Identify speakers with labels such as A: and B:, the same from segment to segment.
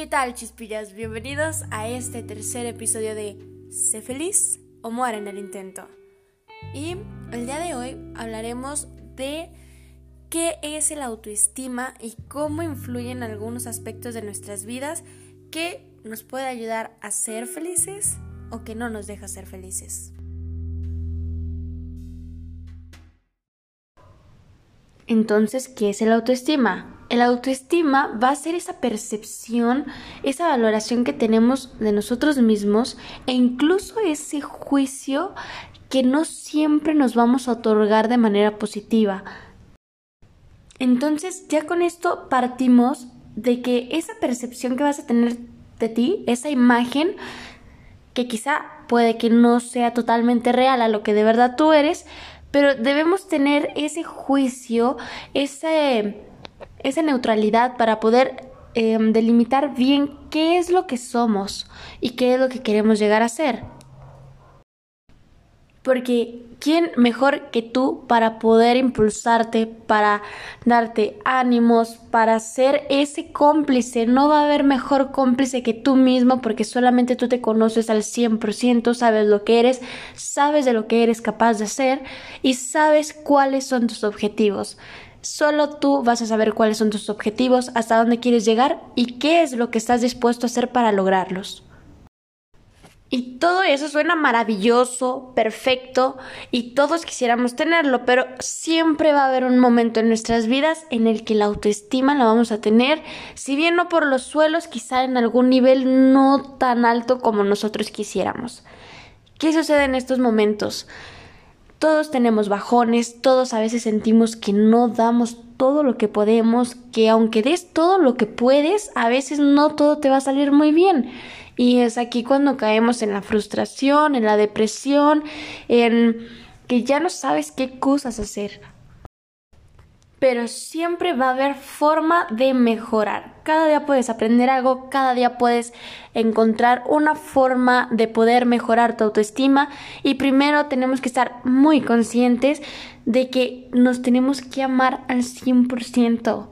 A: ¿Qué tal, chispillas? Bienvenidos a este tercer episodio de Sé feliz o muere en el intento. Y el día de hoy hablaremos de qué es el autoestima y cómo influye en algunos aspectos de nuestras vidas que nos puede ayudar a ser felices o que no nos deja ser felices. Entonces, ¿qué es el autoestima? El autoestima va a ser esa percepción, esa valoración que tenemos de nosotros mismos e incluso ese juicio que no siempre nos vamos a otorgar de manera positiva. Entonces ya con esto partimos de que esa percepción que vas a tener de ti, esa imagen, que quizá puede que no sea totalmente real a lo que de verdad tú eres, pero debemos tener ese juicio, ese esa neutralidad para poder em, delimitar bien qué es lo que somos y qué es lo que queremos llegar a ser. Porque ¿quién mejor que tú para poder impulsarte, para darte ánimos, para ser ese cómplice? No va a haber mejor cómplice que tú mismo porque solamente tú te conoces al 100%, sabes lo que eres, sabes de lo que eres capaz de hacer y sabes cuáles son tus objetivos. Solo tú vas a saber cuáles son tus objetivos, hasta dónde quieres llegar y qué es lo que estás dispuesto a hacer para lograrlos. Y todo eso suena maravilloso, perfecto, y todos quisiéramos tenerlo, pero siempre va a haber un momento en nuestras vidas en el que la autoestima la vamos a tener, si bien no por los suelos, quizá en algún nivel no tan alto como nosotros quisiéramos. ¿Qué sucede en estos momentos? Todos tenemos bajones, todos a veces sentimos que no damos todo lo que podemos, que aunque des todo lo que puedes, a veces no todo te va a salir muy bien. Y es aquí cuando caemos en la frustración, en la depresión, en que ya no sabes qué cosas hacer pero siempre va a haber forma de mejorar. Cada día puedes aprender algo, cada día puedes encontrar una forma de poder mejorar tu autoestima y primero tenemos que estar muy conscientes de que nos tenemos que amar al 100%.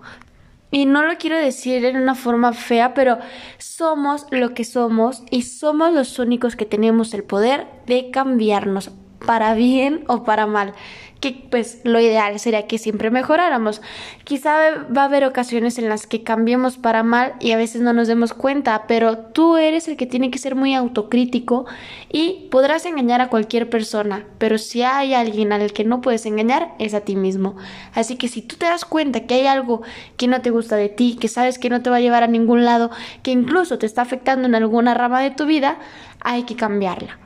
A: Y no lo quiero decir en una forma fea, pero somos lo que somos y somos los únicos que tenemos el poder de cambiarnos para bien o para mal que pues lo ideal sería que siempre mejoráramos. Quizá va a haber ocasiones en las que cambiemos para mal y a veces no nos demos cuenta, pero tú eres el que tiene que ser muy autocrítico y podrás engañar a cualquier persona, pero si hay alguien al que no puedes engañar es a ti mismo. Así que si tú te das cuenta que hay algo que no te gusta de ti, que sabes que no te va a llevar a ningún lado, que incluso te está afectando en alguna rama de tu vida, hay que cambiarla.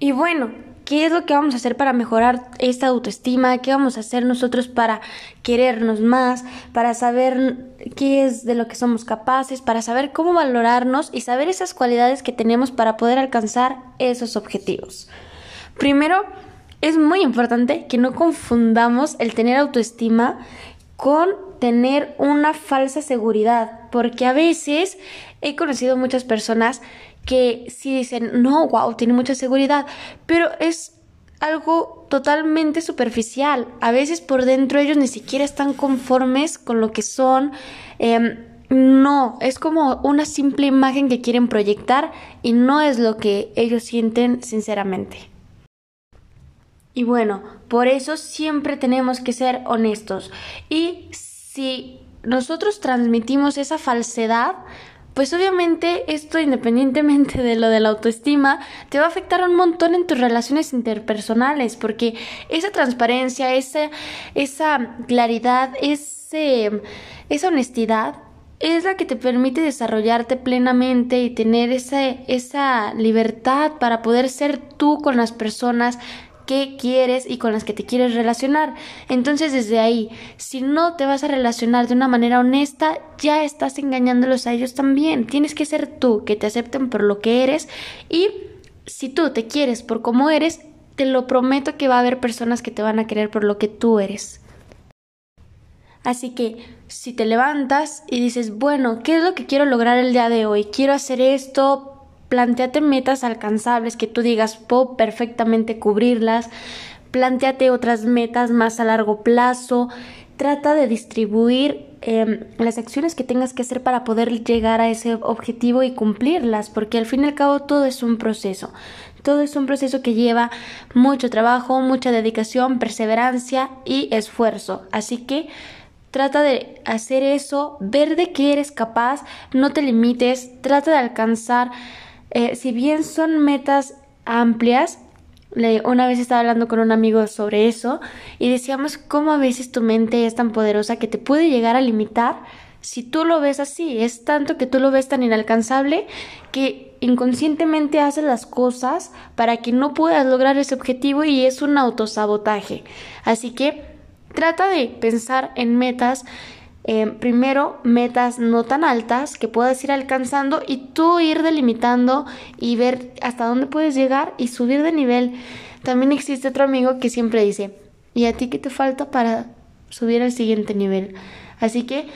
A: Y bueno, ¿Qué es lo que vamos a hacer para mejorar esta autoestima? ¿Qué vamos a hacer nosotros para querernos más? Para saber qué es de lo que somos capaces, para saber cómo valorarnos y saber esas cualidades que tenemos para poder alcanzar esos objetivos. Primero, es muy importante que no confundamos el tener autoestima con tener una falsa seguridad, porque a veces he conocido muchas personas que sí dicen, no, wow, tiene mucha seguridad, pero es algo totalmente superficial. A veces por dentro ellos ni siquiera están conformes con lo que son. Em, no, es como una simple imagen que quieren proyectar y no es lo que ellos sienten sinceramente. Y bueno, por eso siempre tenemos que ser honestos. Y si nosotros transmitimos esa falsedad, pues obviamente esto independientemente de lo de la autoestima, te va a afectar un montón en tus relaciones interpersonales, porque esa transparencia, esa, esa claridad, ese, esa honestidad es la que te permite desarrollarte plenamente y tener esa, esa libertad para poder ser tú con las personas qué quieres y con las que te quieres relacionar. Entonces desde ahí, si no te vas a relacionar de una manera honesta, ya estás engañándolos a ellos también. Tienes que ser tú, que te acepten por lo que eres y si tú te quieres por cómo eres, te lo prometo que va a haber personas que te van a querer por lo que tú eres. Así que si te levantas y dices, bueno, ¿qué es lo que quiero lograr el día de hoy? Quiero hacer esto, Planteate metas alcanzables que tú digas, puedo perfectamente cubrirlas. Planteate otras metas más a largo plazo. Trata de distribuir em, las acciones que tengas que hacer para poder llegar a ese objetivo y cumplirlas, porque al fin y al cabo todo es un proceso. Todo es un proceso que lleva mucho trabajo, mucha dedicación, perseverancia y esfuerzo. Así que trata de hacer eso, ver de qué eres capaz, no te limites, trata de alcanzar, eh, si bien son metas amplias, una vez estaba hablando con un amigo sobre eso y decíamos cómo a veces tu mente es tan poderosa que te puede llegar a limitar si tú lo ves así. Es tanto que tú lo ves tan inalcanzable que inconscientemente haces las cosas para que no puedas lograr ese objetivo y es un autosabotaje. Así que trata de pensar en metas eh, primero metas no tan altas que puedas ir alcanzando y tú ir delimitando y ver hasta dónde puedes llegar y subir de nivel. También existe otro amigo que siempre dice, ¿y a ti qué te falta para subir al siguiente nivel? Así que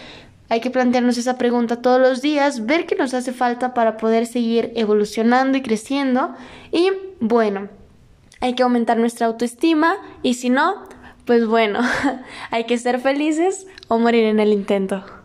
A: hay que plantearnos esa pregunta todos los días, ver qué nos hace falta para poder seguir evolucionando y creciendo. Y bueno, hay que aumentar nuestra autoestima y si no, pues bueno, hay que ser felices o morir en el intento.